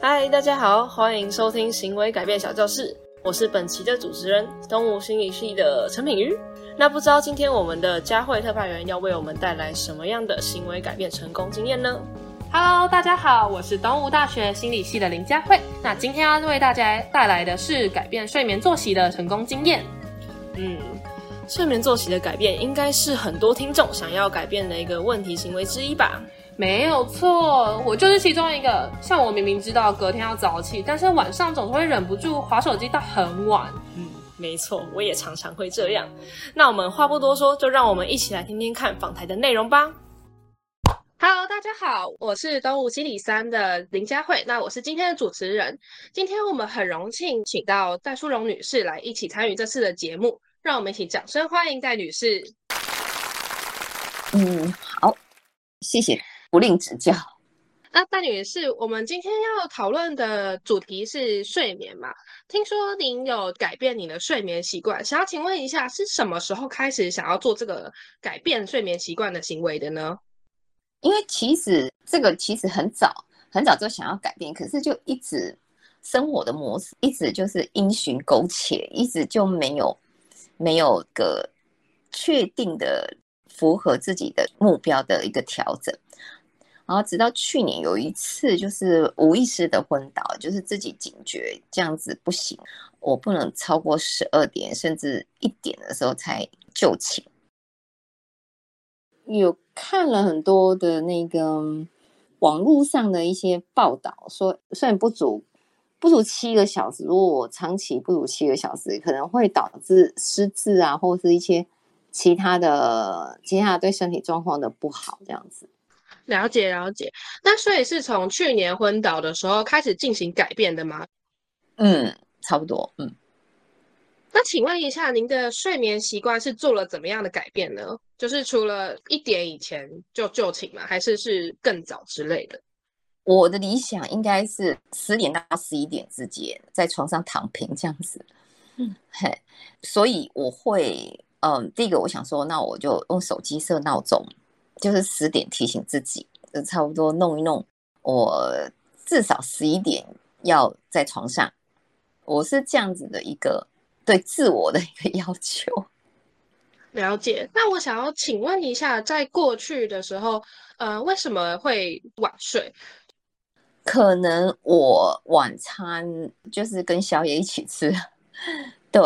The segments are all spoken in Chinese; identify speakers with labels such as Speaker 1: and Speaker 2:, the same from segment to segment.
Speaker 1: 嗨，大家好，欢迎收听行为改变小教室，我是本期的主持人，东吴心理系的陈品瑜。那不知道今天我们的佳慧特派员要为我们带来什么样的行为改变成功经验呢
Speaker 2: ？Hello，大家好，我是东吴大学心理系的林佳慧。那今天要为大家带来的是改变睡眠作息的成功经验。
Speaker 1: 嗯，睡眠作息的改变应该是很多听众想要改变的一个问题行为之一吧。
Speaker 2: 没有错，我就是其中一个。像我明明知道隔天要早起，但是晚上总是会忍不住划手机到很晚。
Speaker 1: 嗯，没错，我也常常会这样。那我们话不多说，就让我们一起来听听看访谈的内容吧。
Speaker 2: Hello，大家好，我是东吴心理三的林佳慧，那我是今天的主持人。今天我们很荣幸请到戴淑荣女士来一起参与这次的节目，让我们一起掌声欢迎戴女士。
Speaker 3: 嗯，好，谢谢。不吝指教。
Speaker 2: 那戴女士，我们今天要讨论的主题是睡眠嘛？听说您有改变你的睡眠习惯，想要请问一下，是什么时候开始想要做这个改变睡眠习惯的行为的呢？
Speaker 3: 因为其实这个其实很早很早就想要改变，可是就一直生活的模式一直就是因循苟且，一直就没有没有个确定的符合自己的目标的一个调整。然后直到去年有一次，就是无意识的昏倒，就是自己警觉这样子不行，我不能超过十二点甚至一点的时候才就寝。有看了很多的那个网络上的一些报道，说虽然不足不足七个小时，如果我长期不足七个小时，可能会导致失智啊，或者是一些其他的其他对身体状况的不好这样子。
Speaker 2: 了解了解，那所以是从去年昏倒的时候开始进行改变的吗？
Speaker 3: 嗯，差不多。嗯，
Speaker 2: 那请问一下，您的睡眠习惯是做了怎么样的改变呢？就是除了一点以前就就寝吗？还是是更早之类的？
Speaker 3: 我的理想应该是十点到十一点之间在床上躺平这样子。嗯，嘿，所以我会，嗯，第一个我想说，那我就用手机设闹钟。就是十点提醒自己，就差不多弄一弄。我至少十一点要在床上，我是这样子的一个对自我的一个要求。
Speaker 2: 了解。那我想要请问一下，在过去的时候，呃，为什么会晚睡？
Speaker 3: 可能我晚餐就是跟宵夜一起吃。对，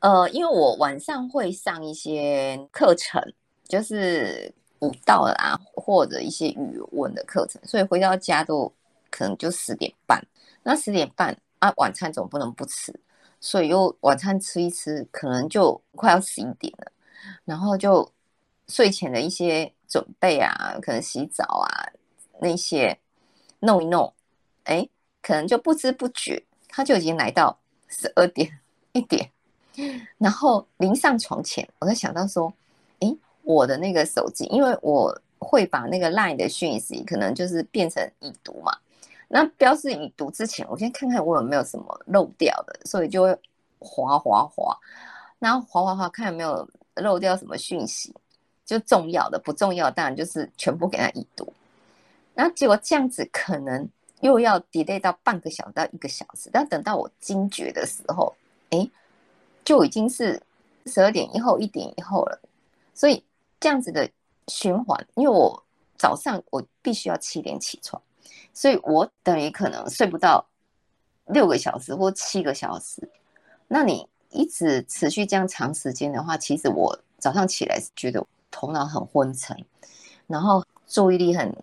Speaker 3: 呃，因为我晚上会上一些课程，就是。舞蹈啦，或者一些语文的课程，所以回到家都可能就十点半。那十点半啊，晚餐总不能不吃，所以又晚餐吃一吃，可能就快要十一点了。然后就睡前的一些准备啊，可能洗澡啊那些弄一弄，哎，可能就不知不觉，他就已经来到十二点一点。然后临上床前，我在想到说。哎我的那个手机，因为我会把那个 LINE 的讯息可能就是变成已读嘛。那标示已读之前，我先看看我有没有什么漏掉的，所以就会滑滑滑，然后滑滑滑看有没有漏掉什么讯息，就重要的不重要，当然就是全部给他已读。那结果这样子可能又要 delay 到半个小时到一个小时，但等到我惊觉的时候，哎，就已经是十二点以后一点以后了，所以。这样子的循环，因为我早上我必须要七点起床，所以我等于可能睡不到六个小时或七个小时。那你一直持续这样长时间的话，其实我早上起来是觉得头脑很昏沉，然后注意力很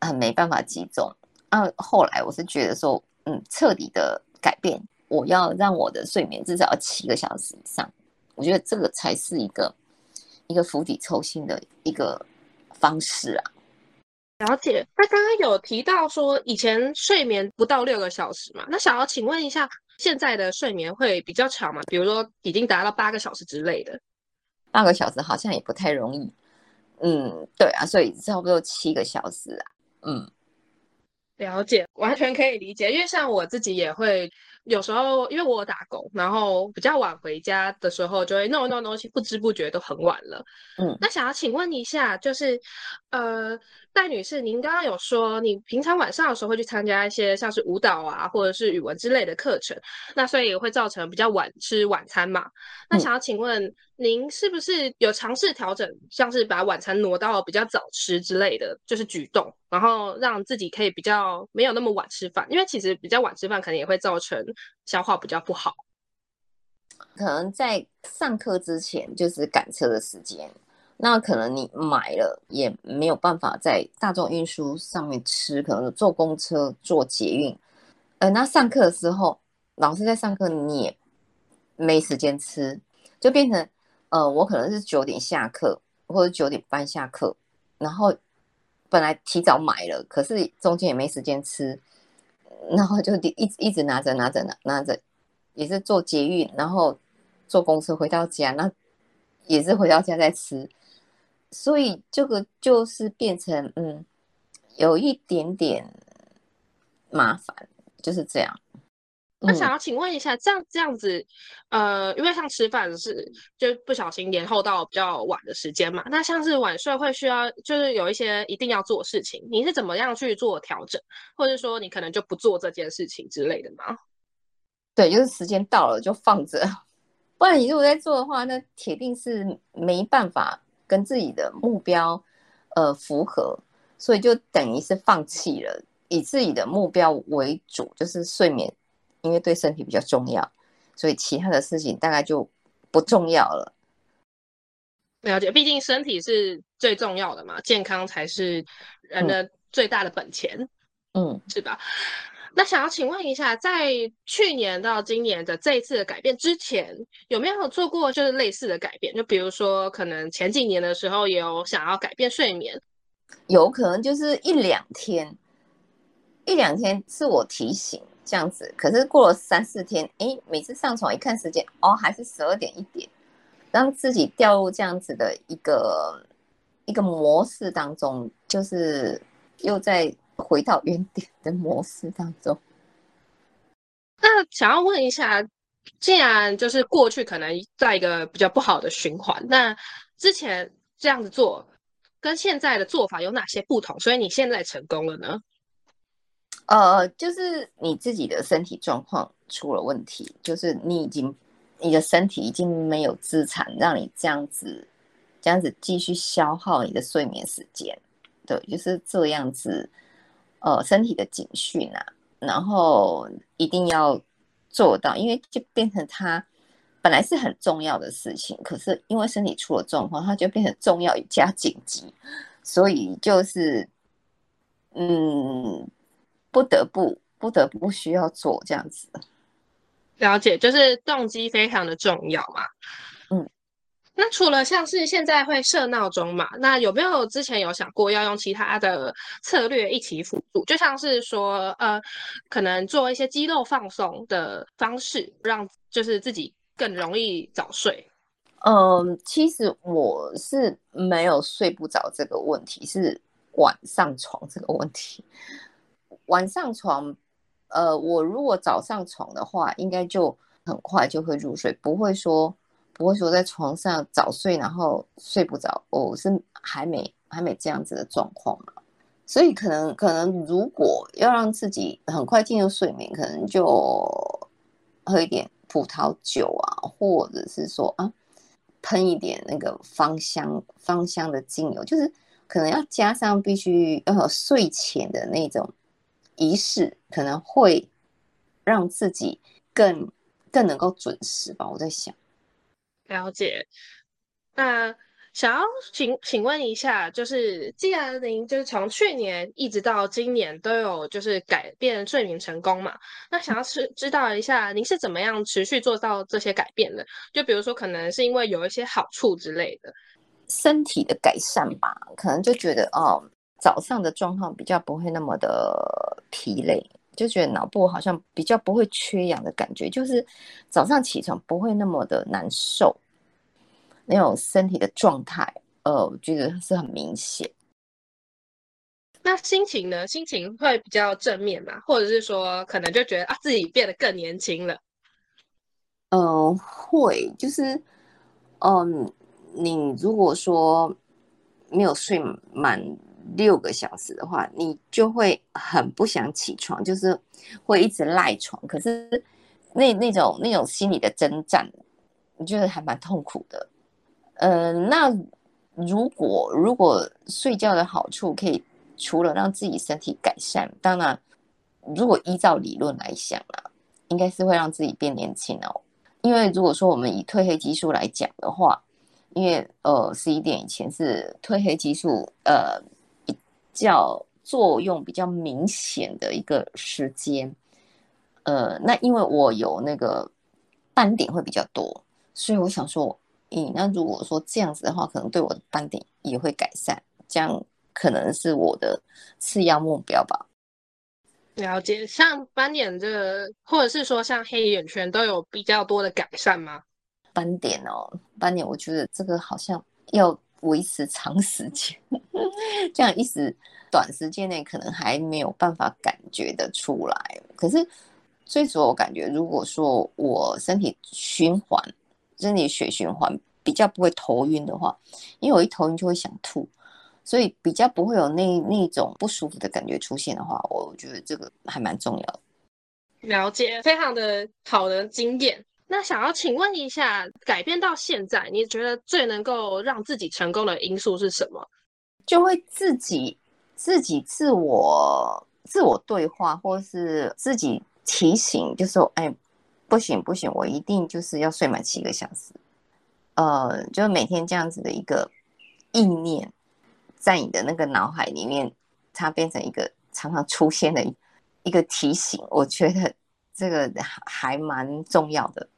Speaker 3: 很没办法集中。啊，后来我是觉得说，嗯，彻底的改变，我要让我的睡眠至少要七个小时以上，我觉得这个才是一个。一个釜底抽薪的一个方式啊，
Speaker 2: 了解。那刚刚有提到说以前睡眠不到六个小时嘛？那想要请问一下，现在的睡眠会比较长吗？比如说已经达到八个小时之类的？
Speaker 3: 八个小时好像也不太容易。嗯，对啊，所以差不多七个小时啊。嗯，
Speaker 2: 了解，完全可以理解，因为像我自己也会。有时候因为我打工，然后比较晚回家的时候，就会弄一弄东西，不知不觉都很晚了。嗯，那想要请问一下，就是呃，戴女士，您刚刚有说你平常晚上的时候会去参加一些像是舞蹈啊，或者是语文之类的课程，那所以也会造成比较晚吃晚餐嘛？那想要请问您是不是有尝试调整，像是把晚餐挪到比较早吃之类的，就是举动，然后让自己可以比较没有那么晚吃饭？因为其实比较晚吃饭，可能也会造成。消化比较不好，
Speaker 3: 可能在上课之前就是赶车的时间，那可能你买了也没有办法在大众运输上面吃，可能坐公车、坐捷运。呃，那上课的时候，老师在上课，你也没时间吃，就变成呃，我可能是九点下课或者九点半下课，然后本来提早买了，可是中间也没时间吃。然后就一直一直拿着拿着拿拿着，也是坐捷运，然后坐公车回到家，那也是回到家再吃，所以这个就是变成嗯，有一点点麻烦，就是这样。
Speaker 2: 那想要请问一下，这样这样子，呃，因为像吃饭是就不小心延后到比较晚的时间嘛，那像是晚睡会需要就是有一些一定要做事情，你是怎么样去做调整，或者说你可能就不做这件事情之类的吗？
Speaker 3: 对，就是时间到了就放着，不然你如果在做的话，那铁定是没办法跟自己的目标呃符合，所以就等于是放弃了，以自己的目标为主，就是睡眠。因为对身体比较重要，所以其他的事情大概就不重要了。
Speaker 2: 了解，毕竟身体是最重要的嘛，健康才是人的最大的本钱，嗯，是吧？那想要请问一下，在去年到今年的这一次的改变之前，有没有做过就是类似的改变？就比如说，可能前几年的时候也有想要改变睡眠，
Speaker 3: 有可能就是一两天，一两天是我提醒。这样子，可是过了三四天，哎，每次上床一看时间，哦，还是十二点一点，让自己掉入这样子的一个一个模式当中，就是又在回到原点的模式当中。
Speaker 2: 那想要问一下，既然就是过去可能在一个比较不好的循环，那之前这样子做跟现在的做法有哪些不同？所以你现在成功了呢？
Speaker 3: 呃，就是你自己的身体状况出了问题，就是你已经你的身体已经没有资产让你这样子这样子继续消耗你的睡眠时间，对，就是这样子，呃，身体的警讯啊，然后一定要做到，因为就变成他本来是很重要的事情，可是因为身体出了状况，它就变成重要加紧急，所以就是嗯。不得不，不得不需要做这样子。
Speaker 2: 了解，就是动机非常的重要嘛。嗯，那除了像是现在会设闹钟嘛，那有没有之前有想过要用其他的策略一起辅助？就像是说，呃，可能做一些肌肉放松的方式，让就是自己更容易早睡。
Speaker 3: 嗯，其实我是没有睡不着这个问题，是晚上床这个问题。晚上床，呃，我如果早上床的话，应该就很快就会入睡，不会说不会说在床上早睡然后睡不着。我是还没还没这样子的状况嘛，所以可能可能如果要让自己很快进入睡眠，可能就喝一点葡萄酒啊，或者是说啊，喷一点那个芳香芳香的精油，就是可能要加上必须要有睡前的那种。仪式可能会让自己更更能够准时吧，我在想。
Speaker 2: 了解。那想要请请问一下，就是既然您就是从去年一直到今年都有就是改变睡眠成功嘛，那想要知知道一下您是怎么样持续做到这些改变的？就比如说可能是因为有一些好处之类的，
Speaker 3: 身体的改善吧，可能就觉得哦。早上的状况比较不会那么的疲累，就觉得脑部好像比较不会缺氧的感觉，就是早上起床不会那么的难受，那种身体的状态，呃，我觉得是很明显。
Speaker 2: 那心情呢？心情会比较正面嘛，或者是说可能就觉得啊自己变得更年轻了？
Speaker 3: 嗯，会，就是，嗯，你如果说没有睡满六个小时的话，你就会很不想起床，就是会一直赖床。可是那那种那种心理的征战，你觉得还蛮痛苦的。嗯，那如果如果睡觉的好处可以除了让自己身体改善，当然，如果依照理论来想啊，应该是会让自己变年轻哦。因为如果说我们以褪黑激素来讲的话，因为呃十一点以前是褪黑激素呃较作用比较明显的一个时间，呃，那因为我有那个斑点会比较多，所以我想说，咦，那如果说这样子的话，可能对我的斑点也会改善，这样可能是我的次要目标吧。
Speaker 2: 了解，像斑点这个，或者是说像黑眼圈，都有比较多的改善吗？
Speaker 3: 斑点哦，斑点，我觉得这个好像要维持长时间，这样一时短时间内可能还没有办法感觉得出来。可是最主要我感觉，如果说我身体循环，身体血循环比较不会头晕的话，因为我一头晕就会想吐。所以比较不会有那那种不舒服的感觉出现的话，我觉得这个还蛮重要的。
Speaker 2: 了解，非常的好的经验。那想要请问一下，改变到现在，你觉得最能够让自己成功的因素是什么？
Speaker 3: 就会自己自己自我自我对话，或是自己提醒，就说：“哎，不行不行，我一定就是要睡满七个小时。”呃，就每天这样子的一个意念。在你的那个脑海里面，它变成一个常常出现的一个提醒。我觉得这个还蛮重要的。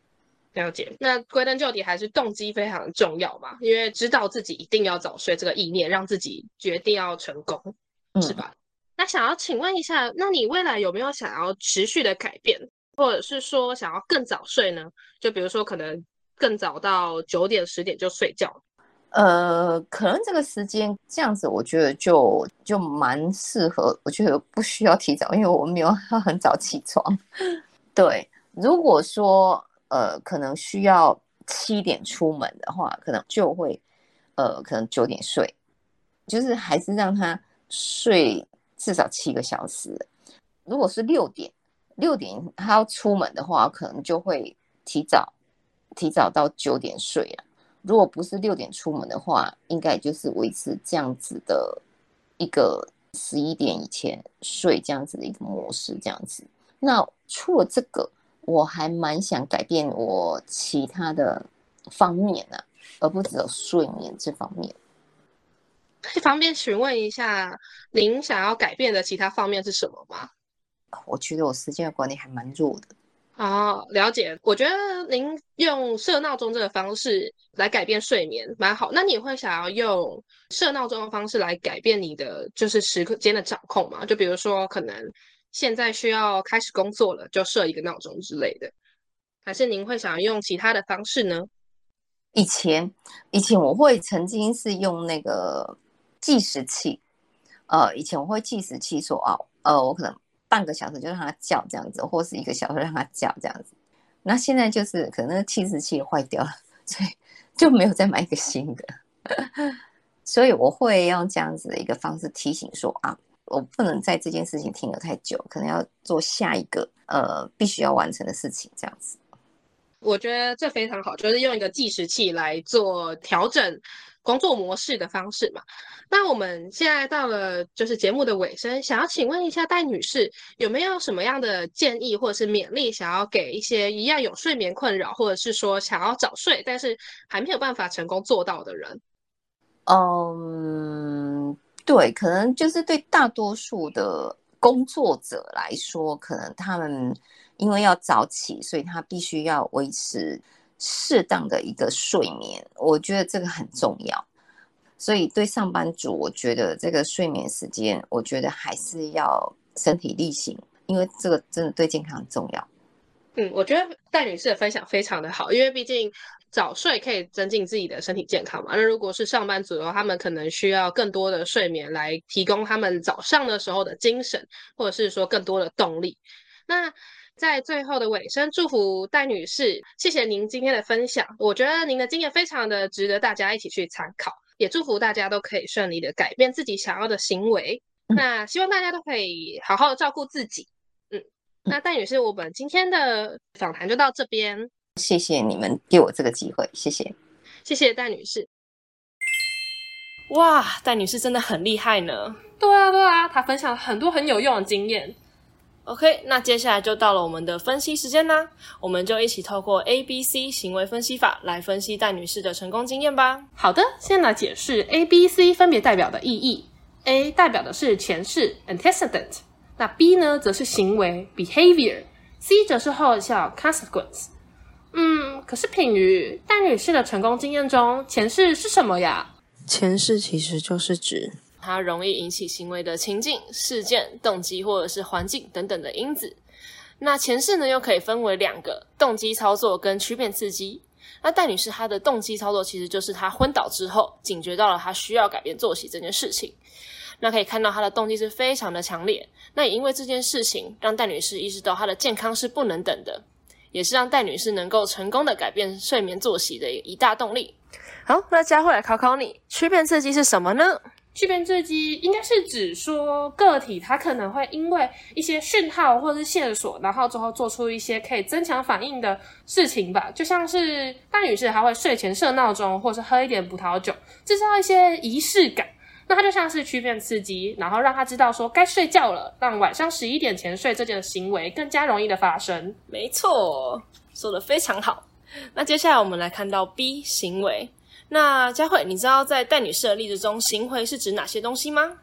Speaker 2: 了解。那归根究底，还是动机非常重要嘛？因为知道自己一定要早睡这个意念，让自己决定要成功，是吧？那想要请问一下，那你未来有没有想要持续的改变，或者是说想要更早睡呢？就比如说，可能更早到九点、十点就睡觉。
Speaker 3: 呃，可能这个时间这样子，我觉得就就蛮适合。我觉得不需要提早，因为我没有要 很早起床。对，如果说呃，可能需要七点出门的话，可能就会呃，可能九点睡，就是还是让他睡至少七个小时。如果是六点六点他要出门的话，可能就会提早提早到九点睡了。如果不是六点出门的话，应该就是维持这样子的一个十一点以前睡这样子的一个模式，这样子。那除了这个，我还蛮想改变我其他的方面呢，而不只有睡眠这方面。
Speaker 2: 可方便询问一下，您想要改变的其他方面是什么吗？
Speaker 3: 我觉得我时间的管理还蛮弱的。
Speaker 2: 哦，了解。我觉得您用设闹钟这个方式来改变睡眠蛮好。那你会想要用设闹钟的方式来改变你的就是时刻间的掌控吗？就比如说，可能现在需要开始工作了，就设一个闹钟之类的。还是您会想用其他的方式呢？
Speaker 3: 以前，以前我会曾经是用那个计时器。呃，以前我会计时器说，哦，呃，我可能。半个小时就让它叫这样子，或是一个小时让它叫这样子。那现在就是可能计时器坏掉了，所以就没有再买一个新的。所以我会用这样子的一个方式提醒说啊，我不能在这件事情停留太久，可能要做下一个呃必须要完成的事情这样子。
Speaker 2: 我觉得这非常好，就是用一个计时器来做调整工作模式的方式嘛。那我们现在到了就是节目的尾声，想要请问一下戴女士，有没有什么样的建议或者是勉励，想要给一些一样有睡眠困扰，或者是说想要早睡但是还没有办法成功做到的人？
Speaker 3: 嗯，对，可能就是对大多数的工作者来说，可能他们。因为要早起，所以他必须要维持适当的一个睡眠。我觉得这个很重要。所以对上班族，我觉得这个睡眠时间，我觉得还是要身体力行，因为这个真的对健康很重要。
Speaker 2: 嗯，我觉得戴女士的分享非常的好，因为毕竟早睡可以增进自己的身体健康嘛。那如果是上班族的话，他们可能需要更多的睡眠来提供他们早上的时候的精神，或者是说更多的动力。那在最后的尾声，祝福戴女士，谢谢您今天的分享。我觉得您的经验非常的值得大家一起去参考，也祝福大家都可以顺利的改变自己想要的行为。那希望大家都可以好好的照顾自己。嗯，那戴女士，我们今天的访谈就到这边。
Speaker 3: 谢谢你们给我这个机会，谢谢，
Speaker 2: 谢谢戴女士。
Speaker 1: 哇，戴女士真的很厉害呢。
Speaker 2: 对啊，对啊，她分享了很多很有用的经验。
Speaker 1: OK，那接下来就到了我们的分析时间啦，我们就一起透过 A、B、C 行为分析法来分析戴女士的成功经验吧。
Speaker 2: 好的，先来解释 A、B、C 分别代表的意义。A 代表的是前世 （antecedent），那 B 呢则是行为 （behavior），C 则是后效 （consequence）。嗯，可是品瑜戴女士的成功经验中，前世是什么呀？
Speaker 4: 前世其实就是指。
Speaker 1: 它容易引起行为的情境、事件、动机或者是环境等等的因子。那前世呢，又可以分为两个：动机操作跟曲变刺激。那戴女士她的动机操作其实就是她昏倒之后，警觉到了她需要改变作息这件事情。那可以看到她的动机是非常的强烈。那也因为这件事情，让戴女士意识到她的健康是不能等的，也是让戴女士能够成功的改变睡眠作息的一大动力。好，那佳慧来考考你，曲变刺激是什么呢？
Speaker 2: 区变刺激应该是指说个体它可能会因为一些讯号或者是线索，然后之后做出一些可以增强反应的事情吧。就像是大女士还会睡前设闹钟，或是喝一点葡萄酒，制造一些仪式感。那它就像是曲变刺激，然后让他知道说该睡觉了，让晚上十一点前睡这件行为更加容易的发生。
Speaker 1: 没错，说的非常好。那接下来我们来看到 B 行为。那佳慧，你知道在戴女士的例子中，行为是指哪些东西吗？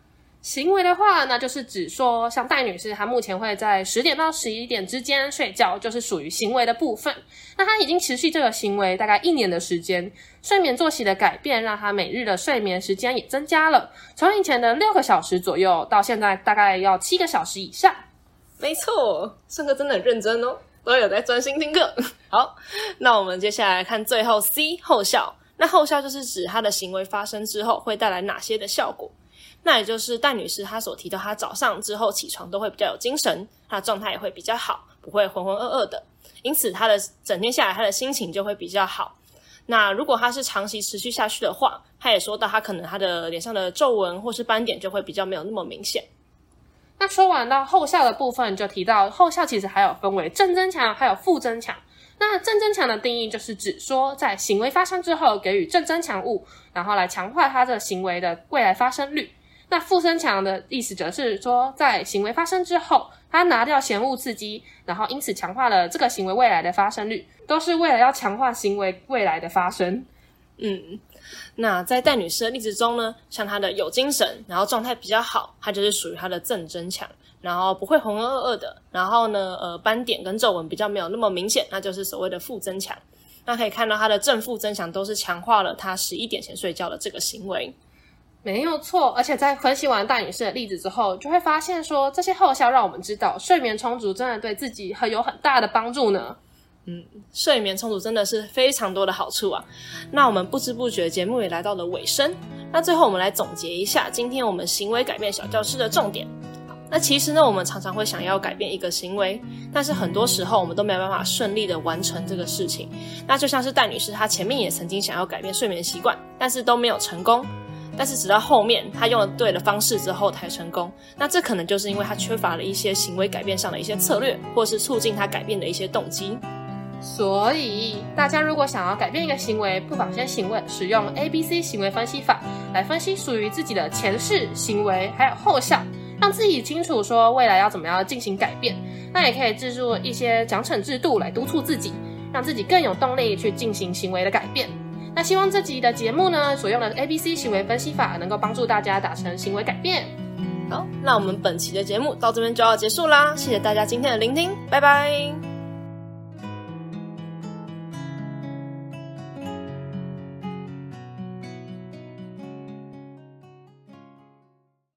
Speaker 2: 行为的话，那就是指说，像戴女士，她目前会在十点到十一点之间睡觉，就是属于行为的部分。那她已经持续这个行为大概一年的时间，睡眠作息的改变，让她每日的睡眠时间也增加了，从以前的六个小时左右，到现在大概要七个小时以上。
Speaker 1: 没错，上课真的很认真哦，都有在专心听课。好，那我们接下来看最后 C 后效。那后效就是指她的行为发生之后会带来哪些的效果？那也就是戴女士她所提到，她早上之后起床都会比较有精神，她的状态也会比较好，不会浑浑噩噩的。因此，她的整天下来，她的心情就会比较好。那如果她是长期持续下去的话，她也说到，她可能她的脸上的皱纹或是斑点就会比较没有那么明显。
Speaker 2: 那说完到后效的部分，就提到后效其实还有分为正增强还有负增强。那正增强的定义就是指说，在行为发生之后给予正增强物，然后来强化它的行为的未来发生率。那负增强的意思则是说，在行为发生之后，他拿掉嫌恶刺激，然后因此强化了这个行为未来的发生率，都是为了要强化行为未来的发生。
Speaker 1: 嗯，那在戴女士的例子中呢，像她的有精神，然后状态比较好，她就是属于她的正增强。然后不会浑浑噩噩的，然后呢，呃，斑点跟皱纹比较没有那么明显，那就是所谓的负增强。那可以看到它的正负增强都是强化了她十一点前睡觉的这个行为，
Speaker 2: 没有错。而且在分析完戴女士的例子之后，就会发现说这些后效让我们知道睡眠充足真的对自己很有很大的帮助呢。
Speaker 1: 嗯，睡眠充足真的是非常多的好处啊。那我们不知不觉节目也来到了尾声，那最后我们来总结一下今天我们行为改变小教室的重点。那其实呢，我们常常会想要改变一个行为，但是很多时候我们都没有办法顺利的完成这个事情。那就像是戴女士，她前面也曾经想要改变睡眠习惯，但是都没有成功。但是直到后面他用了对的方式之后才成功。那这可能就是因为他缺乏了一些行为改变上的一些策略，或是促进他改变的一些动机。
Speaker 2: 所以大家如果想要改变一个行为，不妨先行问使用 A B C 行为分析法来分析属于自己的前世行为还有后效。让自己清楚说未来要怎么样进行改变，那也可以制作一些奖惩制度来督促自己，让自己更有动力去进行行为的改变。那希望这集的节目呢，所用的 A B C 行为分析法能够帮助大家达成行为改变。
Speaker 1: 好，那我们本期的节目到这边就要结束啦，谢谢大家今天的聆听，拜拜。